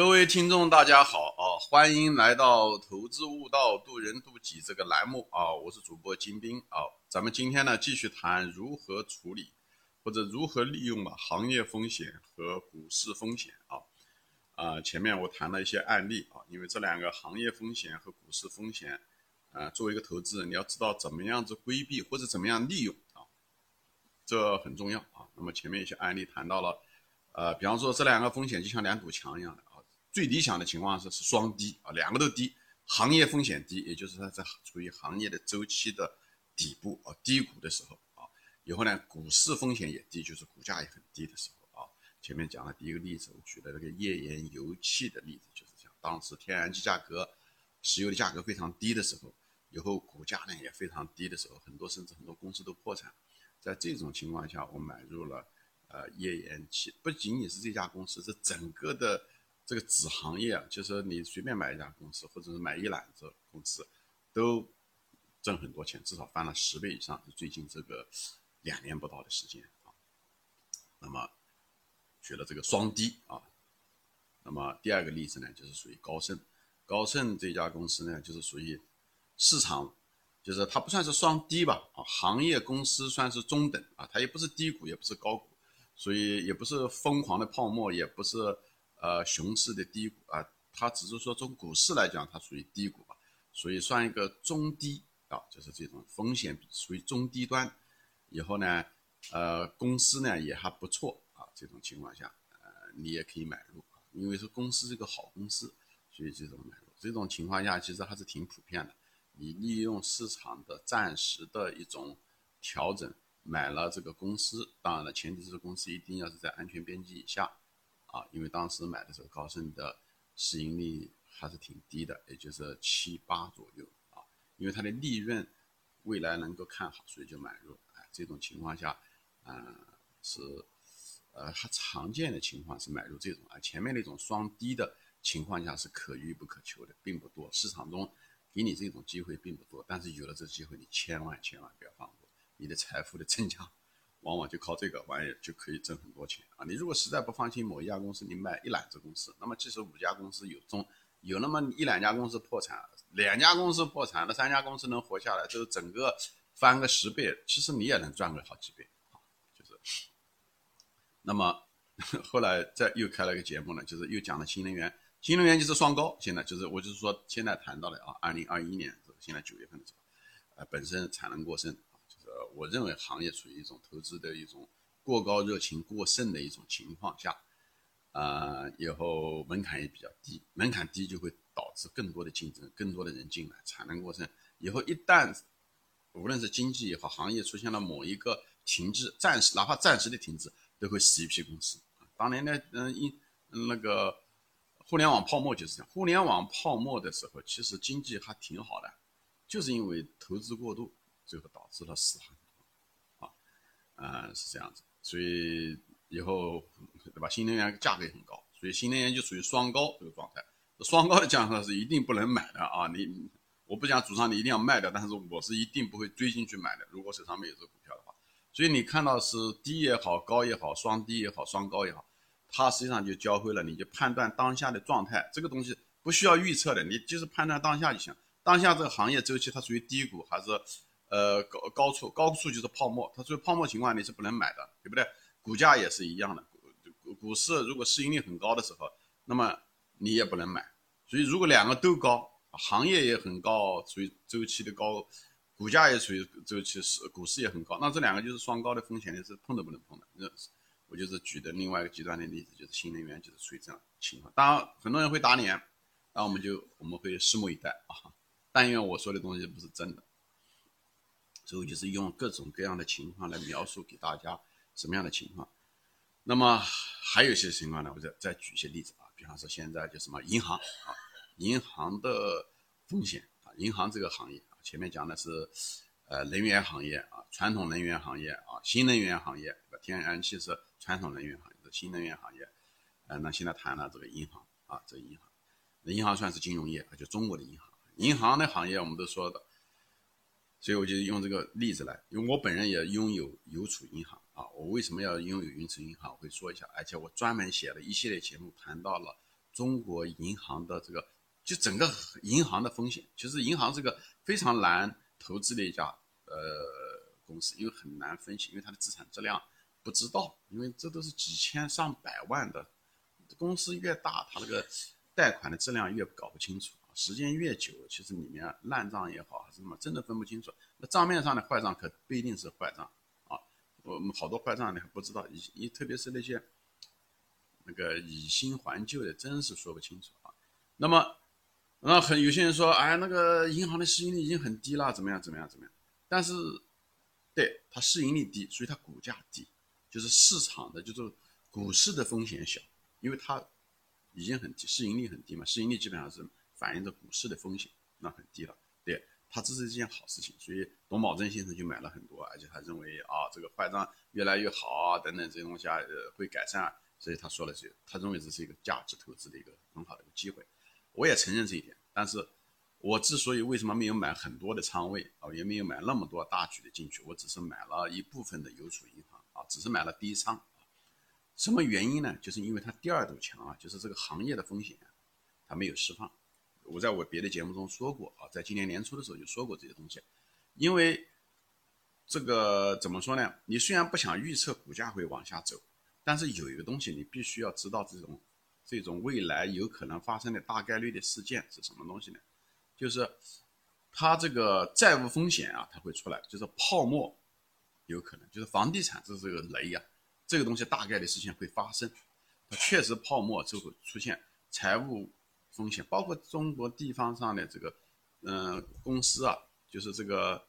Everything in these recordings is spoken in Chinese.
各位听众，大家好啊！欢迎来到《投资悟道，渡人渡己》这个栏目啊！我是主播金兵啊。咱们今天呢，继续谈如何处理或者如何利用吧行业风险和股市风险啊。啊，前面我谈了一些案例啊，因为这两个行业风险和股市风险，啊，作为一个投资人，你要知道怎么样子规避或者怎么样利用啊，这很重要啊。那么前面一些案例谈到了，呃，比方说这两个风险就像两堵墙一样的。最理想的情况是是双低啊，两个都低，行业风险低，也就是它在处于行业的周期的底部啊低谷的时候啊，以后呢股市风险也低，就是股价也很低的时候啊。前面讲了第一个例子，我举的那个页岩油气的例子就是这样，当时天然气价格、石油的价格非常低的时候，以后股价呢也非常低的时候，很多甚至很多公司都破产，在这种情况下，我买入了呃页岩气，不仅仅是这家公司，是整个的。这个子行业啊，就是你随便买一家公司，或者是买一揽子公司，都挣很多钱，至少翻了十倍以上。最近这个两年不到的时间啊，那么学了这个双低啊。那么第二个例子呢，就是属于高盛。高盛这家公司呢，就是属于市场，就是它不算是双低吧啊，行业公司算是中等啊，它也不是低谷，也不是高谷，所以也不是疯狂的泡沫，也不是。呃，熊市的低谷啊，它只是说从股市来讲，它属于低谷吧，所以算一个中低啊，就是这种风险属于中低端。以后呢，呃，公司呢也还不错啊，这种情况下，呃，你也可以买入，因为是公司是个好公司，所以这种买入。这种情况下其实还是挺普遍的。你利用市场的暂时的一种调整买了这个公司，当然了，前提是公司一定要是在安全边际以下。啊，因为当时买的时候，高盛的市盈率还是挺低的，也就是七八左右啊。因为它的利润未来能够看好，所以就买入。哎，这种情况下，嗯，是呃，它常见的情况是买入这种啊。前面那种双低的情况下是可遇不可求的，并不多。市场中给你这种机会并不多，但是有了这机会，你千万千万不要放过，你的财富的增加。往往就靠这个玩意就可以挣很多钱啊！你如果实在不放心某一家公司，你买一揽子公司，那么即使五家公司有中有那么一两家公司破产，两家公司破产，那三家公司能活下来，就是整个翻个十倍，其实你也能赚个好几倍啊！就是，那么 后来再又开了个节目呢，就是又讲了新能源，新能源就是双高，现在就是我就是说现在谈到的啊，二零二一年现在九月份的时候，呃，本身产能过剩。我认为行业处于一种投资的一种过高热情过剩的一种情况下，啊，以后门槛也比较低，门槛低就会导致更多的竞争，更多的人进来，产能过剩。以后一旦无论是经济也好，行业出现了某一个停滞，暂时哪怕暂时的停滞，都会死一批公司。当年呢，嗯，一那个互联网泡沫就是这样，互联网泡沫的时候，其实经济还挺好的，就是因为投资过度。最后导致了死很多，啊，是这样子，所以以后对吧？新能源价格也很高，所以新能源就属于双高这个状态。双高的价格是一定不能买的啊！你我不讲主张你一定要卖掉，但是我是一定不会追进去买的。如果手上没有这个股票的话，所以你看到是低也好，高也好，双低也好，双高也好，它实际上就教会了你就判断当下的状态。这个东西不需要预测的，你就是判断当下就行。当下这个行业周期它属于低谷还是？呃，高高处高处就是泡沫，它所以泡沫情况你是不能买的，对不对？股价也是一样的，股股市如果市盈率很高的时候，那么你也不能买。所以如果两个都高，行业也很高，属于周期的高，股价也属于周期是股市也很高，那这两个就是双高的风险，你是碰都不能碰的。那我就是举的另外一个极端的例子，就是新能源就是属于这样情况。当然很多人会打脸，那我们就我们会拭目以待啊。但愿我说的东西不是真的。之后就是用各种各样的情况来描述给大家什么样的情况。那么还有一些情况呢，我再再举一些例子啊，比方说现在就什么银行啊，银行的风险啊，银行这个行业啊，前面讲的是呃能源行业啊，传统能源行业啊，新能源行业，天然气是传统能源行业，新能源行业。呃，那现在谈了这个银行啊，这个银行，那银行算是金融业，就中国的银行，银行的行业我们都说的。所以我就用这个例子来，因为我本人也拥有邮储银行啊。我为什么要拥有邮储银行？我会说一下，而且我专门写了一系列节目，谈到了中国银行的这个，就整个银行的风险。其实银行是个非常难投资的一家呃公司，因为很难分析，因为它的资产质量不知道，因为这都是几千上百万的公司越大，它那个贷款的质量越搞不清楚，时间越久，其实里面烂账也好还是什么，真的分不清楚。那账面上的坏账可不一定是坏账啊，我们好多坏账你还不知道，以你特别是那些。那个以新还旧的，真是说不清楚啊。那么，那很有些人说，哎，那个银行的市盈率已经很低了，怎么样，怎么样，怎么样？但是，对它市盈率低，所以它股价低，就是市场的，就是股市的风险小，因为它已经很低，市盈率很低嘛，市盈率基本上是反映着股市的风险，那很低了。对，它这是一件好事情，所以董宝珍先生就买了很多，而且他认为啊，这个坏账越来越好啊，等等这些东西啊，呃，会改善。啊所以他说了是，他认为这是一个价值投资的一个很好的一个机会，我也承认这一点。但是，我之所以为什么没有买很多的仓位啊，也没有买那么多大举的进去，我只是买了一部分的邮储银行啊，只是买了第一仓。什么原因呢？就是因为它第二堵墙啊，就是这个行业的风险，它没有释放。我在我别的节目中说过啊，在今年年初的时候就说过这些东西。因为这个怎么说呢？你虽然不想预测股价会往下走。但是有一个东西你必须要知道，这种这种未来有可能发生的大概率的事件是什么东西呢？就是它这个债务风险啊，它会出来，就是泡沫有可能，就是房地产这是个雷呀，这个东西大概率事情会发生，它确实泡沫就会出现财务风险，包括中国地方上的这个嗯公司啊，就是这个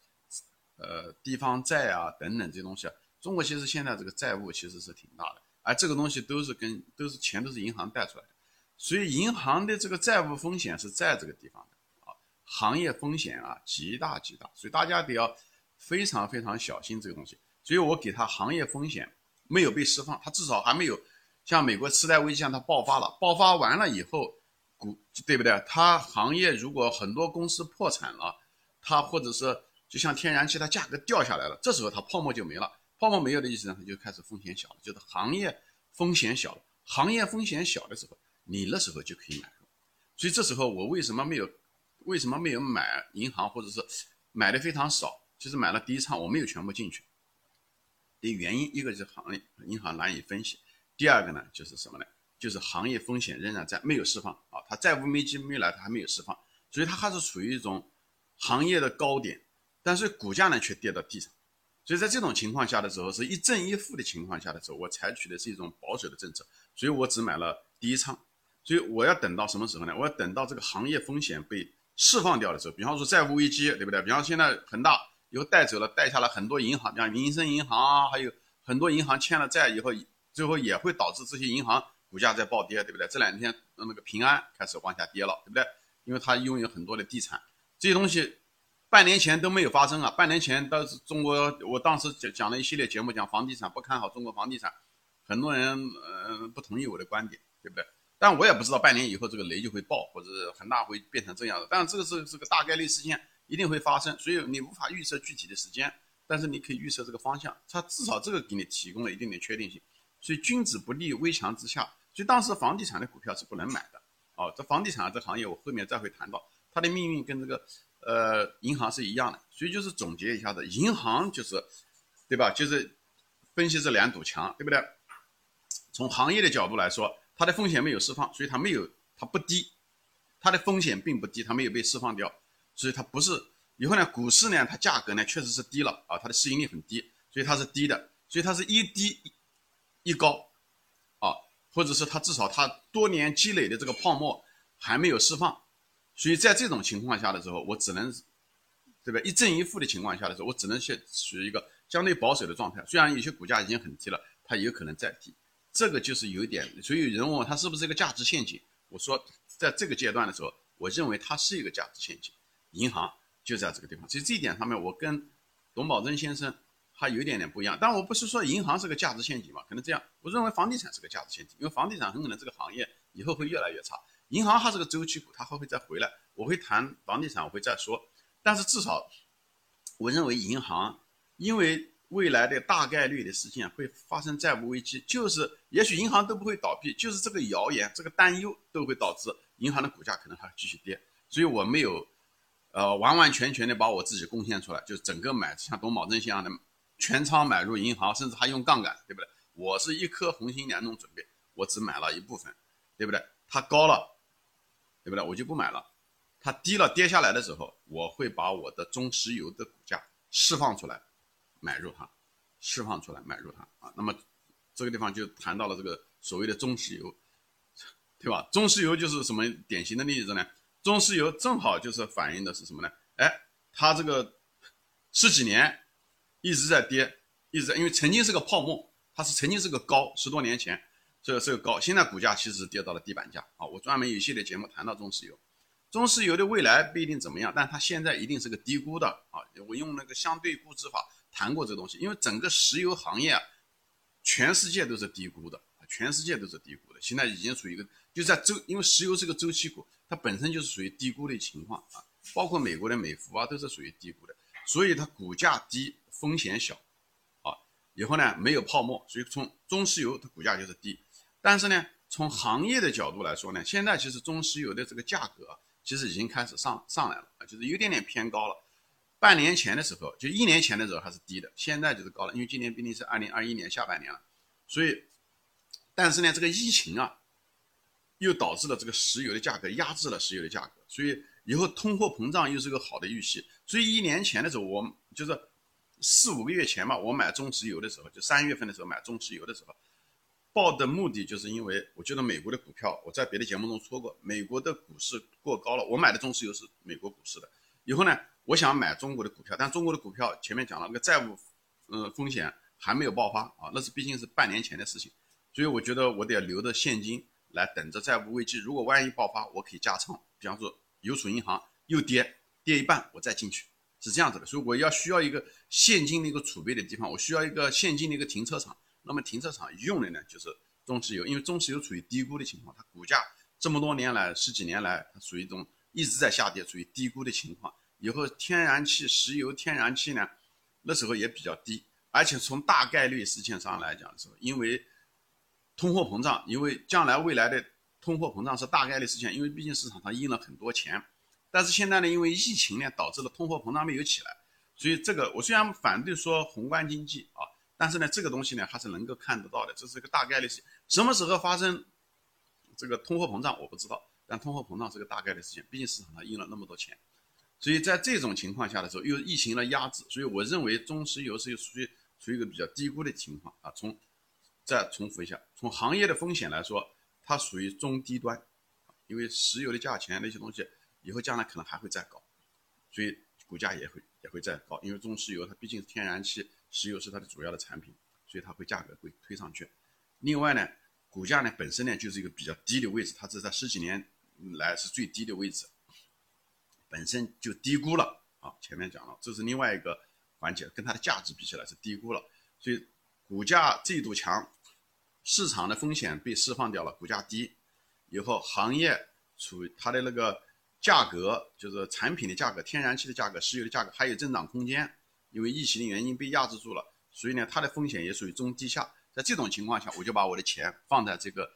呃地方债啊等等这些东西啊。中国其实现在这个债务其实是挺大的，而这个东西都是跟都是钱都是银行贷出来的，所以银行的这个债务风险是在这个地方的啊，行业风险啊极大极大，所以大家得要非常非常小心这个东西。所以我给他行业风险没有被释放，它至少还没有像美国次贷危机像它爆发了，爆发完了以后股对不对？它行业如果很多公司破产了，它或者是就像天然气它价格掉下来了，这时候它泡沫就没了。泡沫没有的意思呢，它就开始风险小了，就是行业风险小了。行业风险小的时候，你那时候就可以买入。所以这时候我为什么没有，为什么没有买银行，或者是买的非常少，就是买了第一仓，我没有全部进去。的原因，一个就是行业银行难以分析，第二个呢就是什么呢？就是行业风险仍然在，没有释放啊，它债务危机没来，它还没有释放，所以它还是处于一种行业的高点，但是股价呢却跌到地上。所以在这种情况下的时候，是一正一负的情况下的时候，我采取的是一种保守的政策，所以我只买了第一仓。所以我要等到什么时候呢？我要等到这个行业风险被释放掉的时候，比方说债务危机，对不对？比方现在恒大以后带走了，带下了很多银行，像民生银行啊，还有很多银行欠了债以后，最后也会导致这些银行股价在暴跌，对不对？这两天那个平安开始往下跌了，对不对？因为它拥有很多的地产，这些东西。半年前都没有发生啊！半年前当时中国，我当时讲讲了一系列节目，讲房地产不看好中国房地产，很多人嗯不同意我的观点，对不对？但我也不知道半年以后这个雷就会爆，或者是恒大会变成这样的。但这个是是个大概率事件，一定会发生，所以你无法预测具体的时间，但是你可以预测这个方向，它至少这个给你提供了一定的确定性。所以君子不立危墙之下，所以当时房地产的股票是不能买的。哦，这房地产这行业我后面再会谈到，它的命运跟这个。呃，银行是一样的，所以就是总结一下子，银行就是，对吧？就是分析这两堵墙，对不对？从行业的角度来说，它的风险没有释放，所以它没有，它不低，它的风险并不低，它没有被释放掉，所以它不是。以后呢，股市呢，它价格呢确实是低了啊，它的市盈率很低，所以它是低的，所以它是一低一高，或者是它至少它多年积累的这个泡沫还没有释放。所以在这种情况下的时候，我只能，对吧？一正一负的情况下的时候，我只能去处于一个相对保守的状态。虽然有些股价已经很低了，它有可能再低。这个就是有点，所以有人问我它是不是一个价值陷阱？我说，在这个阶段的时候，我认为它是一个价值陷阱。银行就在这个地方，所以这一点上面，我跟董宝珍先生它有一点点不一样。但我不是说银行是个价值陷阱嘛？可能这样，我认为房地产是个价值陷阱，因为房地产很可能这个行业以后会越来越差。银行它是个周期股，它还会再回来。我会谈房地产，我会再说。但是至少，我认为银行，因为未来的大概率的事件会发生债务危机，就是也许银行都不会倒闭，就是这个谣言、这个担忧都会导致银行的股价可能还继续跌。所以我没有，呃，完完全全的把我自己贡献出来，就整个买像董宝珍一样的全仓买入银行，甚至还用杠杆，对不对？我是一颗红心两种准备，我只买了一部分，对不对？它高了，对不对？我就不买了。它低了跌下来的时候，我会把我的中石油的股价释放出来，买入它，释放出来买入它啊。那么这个地方就谈到了这个所谓的中石油，对吧？中石油就是什么典型的例子呢？中石油正好就是反映的是什么呢？哎，它这个十几年一直在跌，一直在，因为曾经是个泡沫，它是曾经是个高，十多年前这个是个高，现在股价其实跌到了地板价啊。我专门有一系列节目谈到中石油。中石油的未来不一定怎么样，但它现在一定是个低估的啊！我用那个相对估值法谈过这个东西，因为整个石油行业啊，全世界都是低估的啊，全世界都是低估的，现在已经属于一个就在周，因为石油是个周期股，它本身就是属于低估的情况啊，包括美国的美孚啊都是属于低估的，所以它股价低，风险小啊，以后呢没有泡沫，所以从中石油它股价就是低，但是呢从行业的角度来说呢，现在其实中石油的这个价格。其实已经开始上上来了啊，就是有点点偏高了。半年前的时候，就一年前的时候还是低的，现在就是高了。因为今年毕竟是二零二一年下半年了，所以，但是呢，这个疫情啊，又导致了这个石油的价格压制了石油的价格，所以以后通货膨胀又是个好的预期。所以一年前的时候，我就是四五个月前吧，我买中石油的时候，就三月份的时候买中石油的时候。报的目的就是因为我觉得美国的股票，我在别的节目中说过，美国的股市过高了。我买的中石油是美国股市的。以后呢，我想买中国的股票，但中国的股票前面讲了，那个债务，嗯，风险还没有爆发啊，那是毕竟是半年前的事情，所以我觉得我得留着现金来等着债务危机。如果万一爆发，我可以加仓。比方说，邮储银行又跌，跌一半我再进去，是这样子的。所以我要需要一个现金的一个储备的地方，我需要一个现金的一个停车场。那么停车场用的呢，就是中石油，因为中石油处于低估的情况，它股价这么多年来十几年来，它属于一种一直在下跌，处于低估的情况。以后天然气、石油、天然气呢，那时候也比较低，而且从大概率事件上来讲的时候，因为通货膨胀，因为将来未来的通货膨胀是大概率事件，因为毕竟市场上印了很多钱，但是现在呢，因为疫情呢，导致了通货膨胀没有起来，所以这个我虽然反对说宏观经济啊。但是呢，这个东西呢还是能够看得到的，这是一个大概率事。什么时候发生这个通货膨胀，我不知道。但通货膨胀是个大概率事件，毕竟市场上印了那么多钱。所以在这种情况下的时候，又疫情的压制，所以我认为中石油是属于处于一个比较低估的情况啊。从再重复一下，从行业的风险来说，它属于中低端，因为石油的价钱那些东西以后将来可能还会再高，所以股价也会也会再高。因为中石油它毕竟是天然气。石油是它的主要的产品，所以它会价格会推上去。另外呢，股价呢本身呢就是一个比较低的位置，它是在十几年来是最低的位置，本身就低估了啊。前面讲了，这是另外一个环节，跟它的价值比起来是低估了，所以股价这堵墙，市场的风险被释放掉了，股价低以后，行业处它的那个价格，就是产品的价格，天然气的价格、石油的价格还有增长空间。因为疫情的原因被压制住了，所以呢，它的风险也属于中低下。在这种情况下，我就把我的钱放在这个，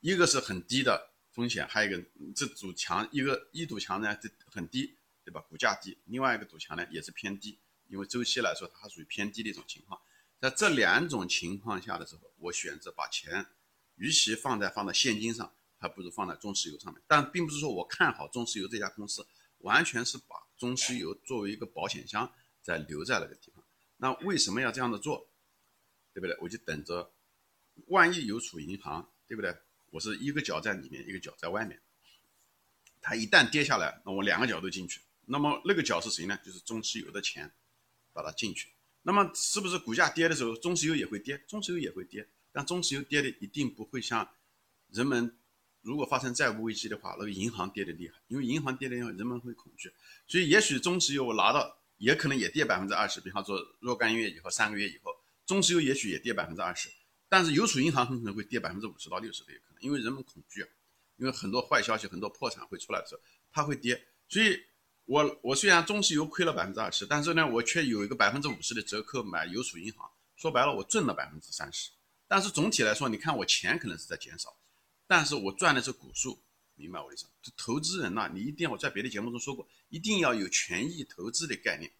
一个是很低的风险，还有一个这堵墙，一个一堵墙呢这很低，对吧？股价低，另外一个堵墙呢也是偏低，因为周期来说它属于偏低的一种情况。在这两种情况下的时候，我选择把钱，与其放在放在现金上，还不如放在中石油上面。但并不是说我看好中石油这家公司，完全是把中石油作为一个保险箱。在留在那个地方，那为什么要这样的做，对不对？我就等着，万一邮储银行，对不对？我是一个脚在里面，一个脚在外面，它一旦跌下来，那我两个脚都进去。那么那个脚是谁呢？就是中石油的钱，把它进去。那么是不是股价跌的时候，中石油也会跌？中石油也会跌，但中石油跌的一定不会像人们如果发生债务危机的话，那个银行跌的厉害，因为银行跌的厉害，人们会恐惧。所以也许中石油我拿到。也可能也跌百分之二十，比方说若干月以后、三个月以后，中石油也许也跌百分之二十，但是邮储银行很可能会跌百分之五十到六十的有可能，因为人们恐惧，因为很多坏消息、很多破产会出来的时候，它会跌。所以我我虽然中石油亏了百分之二十，但是呢，我却有一个百分之五十的折扣买邮储银行，说白了，我挣了百分之三十。但是总体来说，你看我钱可能是在减少，但是我赚的是股数，明白我的意思？这投资人呐，你一定要我在别的节目中说过，一定要有权益投资的概念，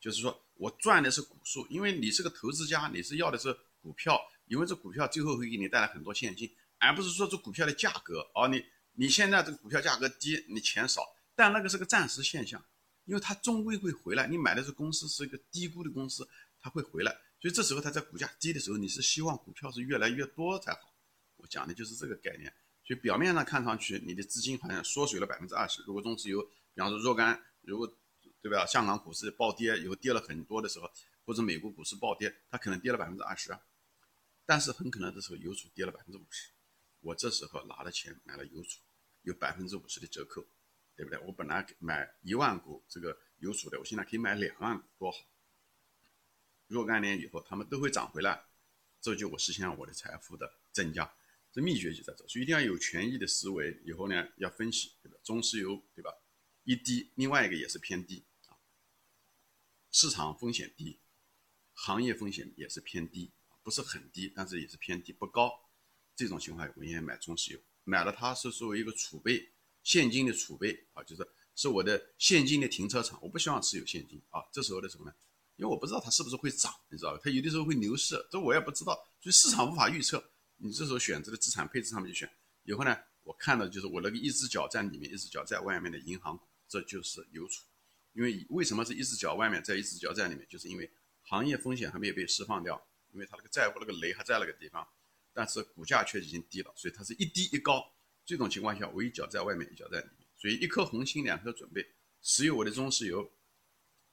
就是说我赚的是股数，因为你是个投资家，你是要的是股票，因为这股票最后会给你带来很多现金，而不是说这股票的价格啊，你你现在这个股票价格低，你钱少，但那个是个暂时现象，因为它终归会回来，你买的这公司是一个低估的公司，它会回来。所以这时候它在股价低的时候，你是希望股票是越来越多才好。我讲的就是这个概念。所以表面上看上去你的资金好像缩水了百分之二十。如果中石油，比方说若干，如果对吧？香港股市暴跌以后跌了很多的时候，或者美国股市暴跌，它可能跌了百分之二十。但是很可能这时候邮储跌了百分之五十，我这时候拿了钱买了邮储，有百分之五十的折扣，对不对？我本来买一万股这个邮储的，我现在可以买两万股，多好！若干年以后，他们都会涨回来，这就我实现了我的财富的增加。这秘诀就在这，所以一定要有权益的思维。以后呢，要分析，对吧？中石油，对吧？一低，另外一个也是偏低啊。市场风险低，行业风险也是偏低，不是很低，但是也是偏低，不高。这种情况，我愿意买中石油，买了它是作为一个储备现金的储备啊，就是是我的现金的停车场。我不希望持有现金啊。这时候的什么呢？因为我不知道它是不是会涨，你知道吧？它有的时候会牛市，这我也不知道，所以市场无法预测。你这时候选择的资产配置上面就选。以后呢，我看到就是我那个一只脚在里面，一只脚在外面的银行，这就是邮储。因为为什么是一只脚外面，在一只脚在里面？就是因为行业风险还没有被释放掉，因为它那个债务那个雷还在那个地方，但是股价却已经低了，所以它是一低一高。这种情况下，我一脚在外面，一脚在里面，所以一颗红心，两颗准备，持有我的中石油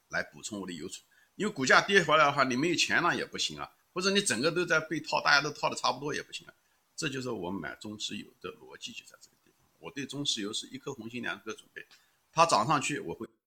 来补充我的邮储。因为股价跌回来的话，你没有钱了也不行啊，不是你整个都在被套，大家都套的差不多也不行啊。这就是我买中石油的逻辑就在这个地方。我对中石油是一颗红心两颗准备，它涨上去我会。